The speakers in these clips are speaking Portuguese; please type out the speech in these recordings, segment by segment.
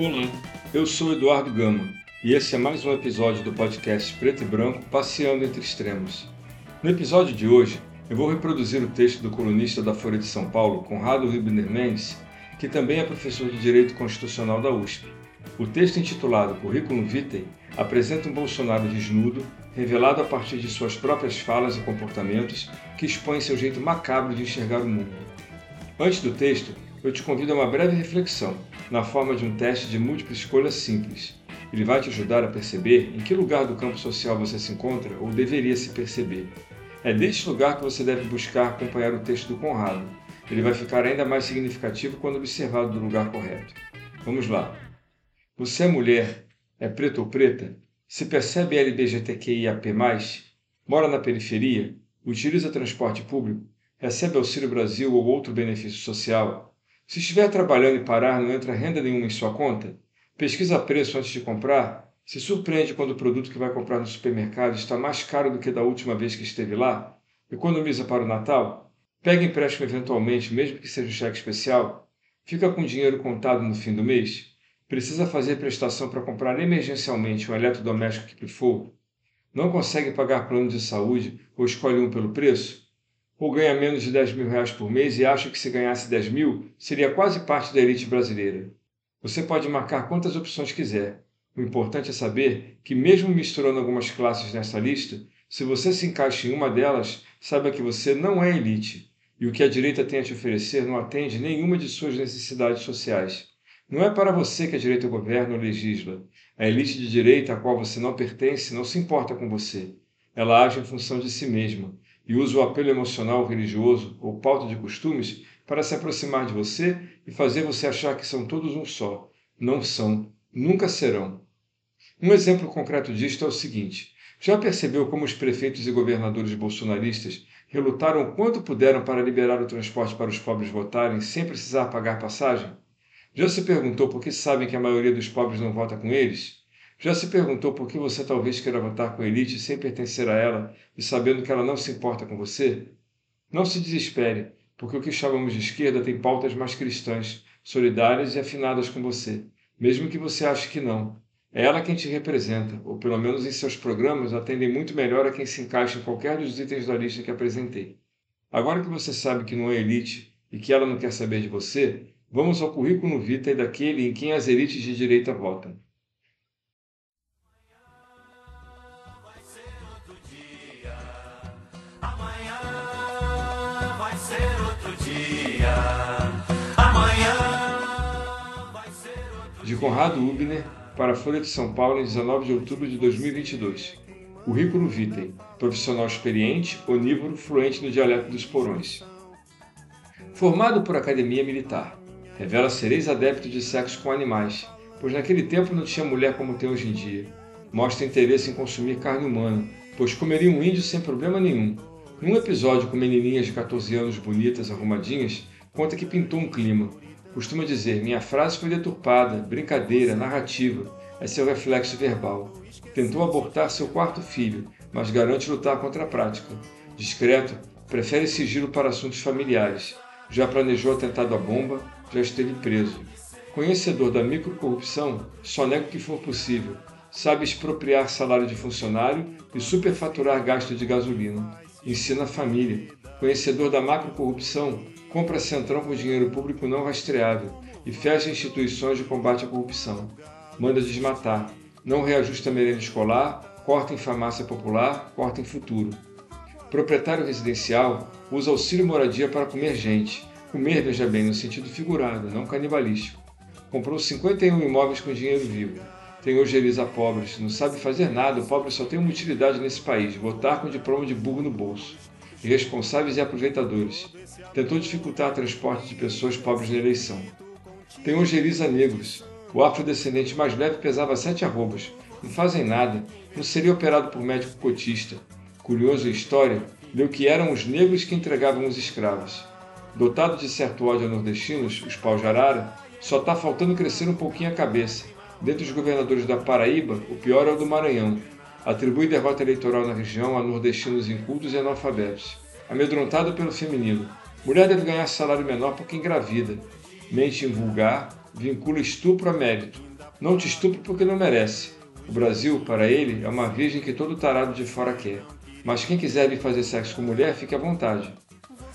Olá, eu sou Eduardo Gama e esse é mais um episódio do podcast Preto e Branco Passeando entre Extremos. No episódio de hoje, eu vou reproduzir o texto do colunista da Folha de São Paulo, Conrado Ribner Mendes, que também é professor de Direito Constitucional da USP. O texto intitulado Currículo Vitae apresenta um Bolsonaro desnudo, revelado a partir de suas próprias falas e comportamentos, que expõe seu jeito macabro de enxergar o mundo. Antes do texto, eu te convido a uma breve reflexão, na forma de um teste de múltipla escolha simples. Ele vai te ajudar a perceber em que lugar do campo social você se encontra ou deveria se perceber. É deste lugar que você deve buscar acompanhar o texto do Conrado. Ele vai ficar ainda mais significativo quando observado do lugar correto. Vamos lá. Você é mulher, é preto ou preta? Se percebe LGBTQIAP+, mora na periferia, utiliza transporte público, recebe Auxílio Brasil ou outro benefício social? Se estiver trabalhando e parar, não entra renda nenhuma em sua conta? Pesquisa preço antes de comprar? Se surpreende quando o produto que vai comprar no supermercado está mais caro do que da última vez que esteve lá? Economiza para o Natal? Pega empréstimo eventualmente, mesmo que seja um cheque especial? Fica com dinheiro contado no fim do mês? Precisa fazer prestação para comprar emergencialmente um eletrodoméstico que pifou? Não consegue pagar plano de saúde ou escolhe um pelo preço? Ou ganha menos de 10 mil reais por mês e acha que se ganhasse 10 mil seria quase parte da elite brasileira. Você pode marcar quantas opções quiser. O importante é saber que, mesmo misturando algumas classes nessa lista, se você se encaixa em uma delas, saiba que você não é elite e o que a direita tem a te oferecer não atende nenhuma de suas necessidades sociais. Não é para você que a direita governa ou legisla. A elite de direita a qual você não pertence não se importa com você. Ela age em função de si mesma e usa o apelo emocional religioso ou pauta de costumes para se aproximar de você e fazer você achar que são todos um só. Não são, nunca serão. Um exemplo concreto disto é o seguinte: já percebeu como os prefeitos e governadores bolsonaristas relutaram o quanto puderam para liberar o transporte para os pobres votarem sem precisar pagar passagem? Já se perguntou por que sabem que a maioria dos pobres não vota com eles? Já se perguntou por que você talvez queira votar com a elite sem pertencer a ela e sabendo que ela não se importa com você? Não se desespere, porque o que chamamos de esquerda tem pautas mais cristãs, solidárias e afinadas com você, mesmo que você ache que não. É ela quem te representa, ou pelo menos em seus programas atendem muito melhor a quem se encaixa em qualquer dos itens da lista que apresentei. Agora que você sabe que não é elite e que ela não quer saber de você, vamos ao currículo vitae daquele em quem as elites de direita votam. De Conrado Ubner para a Folha de São Paulo em 19 de outubro de 2022. Currículo Vitae, profissional experiente, onívoro, fluente no dialeto dos porões. Formado por academia militar, revela ser ex-adepto de sexo com animais, pois naquele tempo não tinha mulher como tem hoje em dia. Mostra interesse em consumir carne humana, pois comeria um índio sem problema nenhum. Num episódio com menininhas de 14 anos bonitas, arrumadinhas, conta que pintou um clima, Costuma dizer: minha frase foi deturpada, brincadeira, narrativa, é seu reflexo verbal. Tentou abortar seu quarto filho, mas garante lutar contra a prática. Discreto, prefere sigilo para assuntos familiares. Já planejou atentado à bomba, já esteve preso. Conhecedor da microcorrupção, só nega o que for possível. Sabe expropriar salário de funcionário e superfaturar gasto de gasolina. Ensina a família. Conhecedor da macrocorrupção, compra centrão com dinheiro público não rastreável e fecha instituições de combate à corrupção. Manda desmatar, não reajusta a merenda escolar, corta em farmácia popular, corta em futuro. Proprietário residencial usa auxílio moradia para comer gente. Comer, veja bem, no sentido figurado, não canibalístico. Comprou 51 imóveis com dinheiro vivo. Tem ojeriza pobres, não sabe fazer nada, o pobre só tem uma utilidade nesse país, votar com diploma de burro no bolso. Irresponsáveis e aproveitadores tentou dificultar o transporte de pessoas pobres na eleição. Tem ojeriza negros. O afrodescendente mais leve pesava sete arrobas. Não fazem nada. Não seria operado por médico cotista. Curioso a história, leu que eram os negros que entregavam os escravos. Dotado de certo ódio a nordestinos, os pau de arara, só está faltando crescer um pouquinho a cabeça. Dentre os governadores da Paraíba, o pior é o do Maranhão. Atribui derrota eleitoral na região a nordestinos incultos e analfabetos. Amedrontado pelo feminino, Mulher deve ganhar salário menor porque engravida. Mente vulgar, vincula estupro a mérito. Não te estupre porque não merece. O Brasil, para ele, é uma virgem que todo tarado de fora quer. Mas quem quiser vir fazer sexo com mulher, fique à vontade.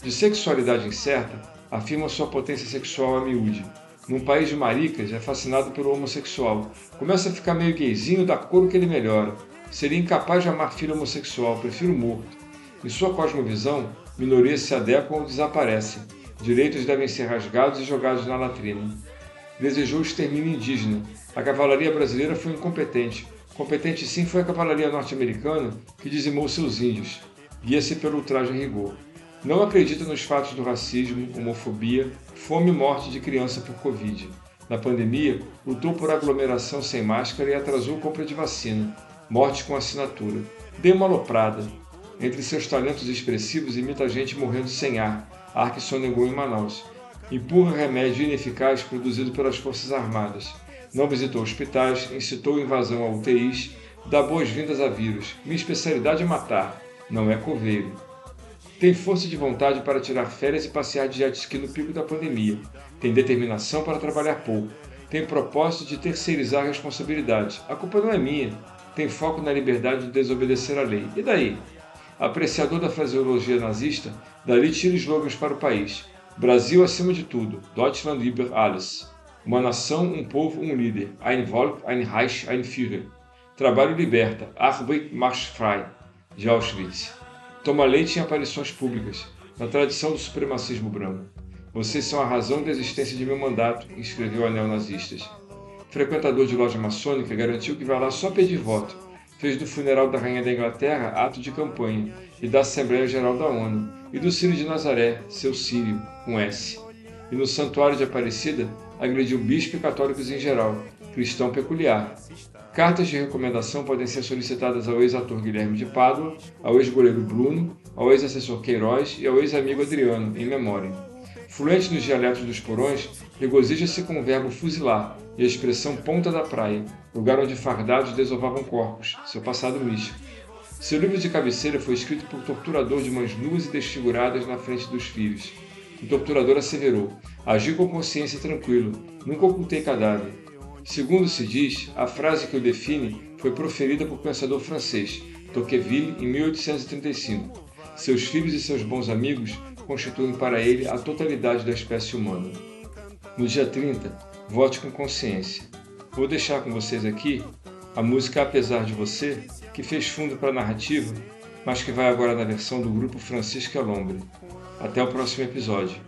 De sexualidade incerta, afirma sua potência sexual a miúde. Num país de maricas, é fascinado pelo homossexual. Começa a ficar meio gayzinho da cor que ele melhora. Seria incapaz de amar filho homossexual, prefiro morto. Em sua cosmovisão, minorias se adequam ou desaparecem. Direitos devem ser rasgados e jogados na latrina. Desejou o extermínio indígena. A cavalaria brasileira foi incompetente. Competente sim foi a cavalaria norte-americana que dizimou seus índios. Guia-se pelo ultraje rigor. Não acredita nos fatos do racismo, homofobia, fome e morte de criança por Covid. Na pandemia, lutou por aglomeração sem máscara e atrasou compra de vacina. Morte com assinatura. Dê uma aloprada. Entre seus talentos expressivos, imita gente morrendo sem ar, ar que sonegou em Manaus. Empurra remédio ineficaz produzido pelas Forças Armadas. Não visitou hospitais, incitou invasão a UTIs, dá boas-vindas a vírus. Minha especialidade é matar, não é coveiro. Tem força de vontade para tirar férias e passear de jet ski no pico da pandemia. Tem determinação para trabalhar pouco. Tem propósito de terceirizar responsabilidades. A culpa não é minha. Tem foco na liberdade de desobedecer à lei. E daí? Apreciador da fraseologia nazista, dali tira slogans para o país. Brasil acima de tudo. Deutschland über alles. Uma nação, um povo, um líder. Ein Volk, ein Reich, ein Führer. Trabalho liberta. Arbeit macht frei. De Auschwitz. Toma leite em aparições públicas. Na tradição do supremacismo branco. Vocês são a razão da existência de meu mandato, escreveu a neonazistas. Frequentador de loja maçônica, garantiu que vai lá só pedir voto fez do funeral da Rainha da Inglaterra ato de campanha, e da Assembleia Geral da ONU, e do Círio de Nazaré, seu Círio, com S. E no Santuário de Aparecida, agrediu bispo e católicos em geral, cristão peculiar. Cartas de recomendação podem ser solicitadas ao ex-ator Guilherme de Pádua, ao ex-goleiro Bruno, ao ex-assessor Queiroz e ao ex-amigo Adriano, em memória. Fluente nos dialetos dos porões, regozija-se com o verbo fuzilar e a expressão ponta da praia, lugar onde fardados desovavam corpos, seu passado místico. Seu livro de cabeceira foi escrito por torturador de mãos nuas e desfiguradas na frente dos filhos. O torturador asseverou: Agi com consciência tranquilo, nunca ocultei cadáver. Segundo se diz, a frase que o define foi proferida por pensador francês, Tocqueville, em 1835. Seus filhos e seus bons amigos constituem para ele a totalidade da espécie humana. No dia 30, vote com consciência. Vou deixar com vocês aqui a música Apesar de Você, que fez fundo para a narrativa, mas que vai agora na versão do grupo Francisco Alombre. Até o próximo episódio.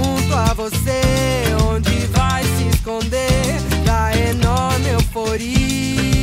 Pergunto a você onde vai se esconder da enorme euforia.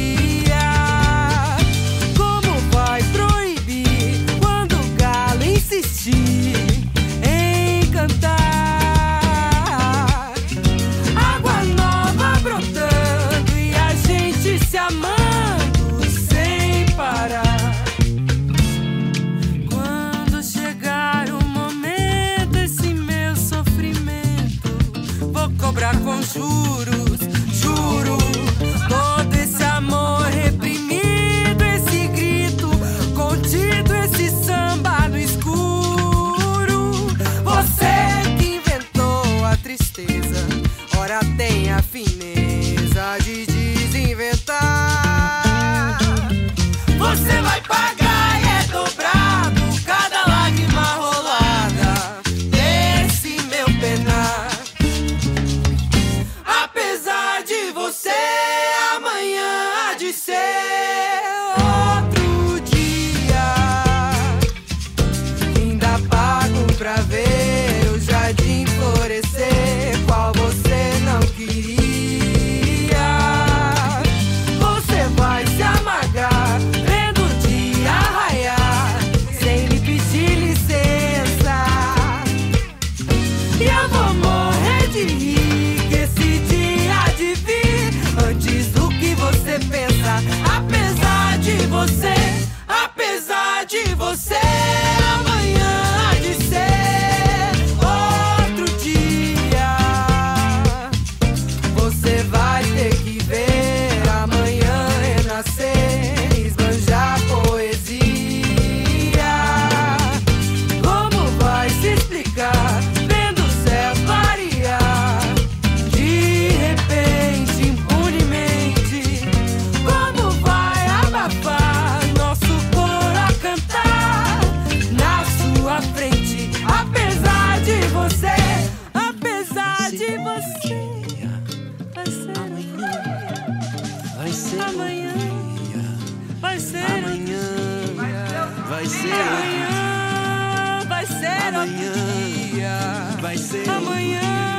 tem a fineza de desinventar. Você vai pagar. amanhã. Vai ser amanhã. Vai ser amanhã. Vai ser amanhã.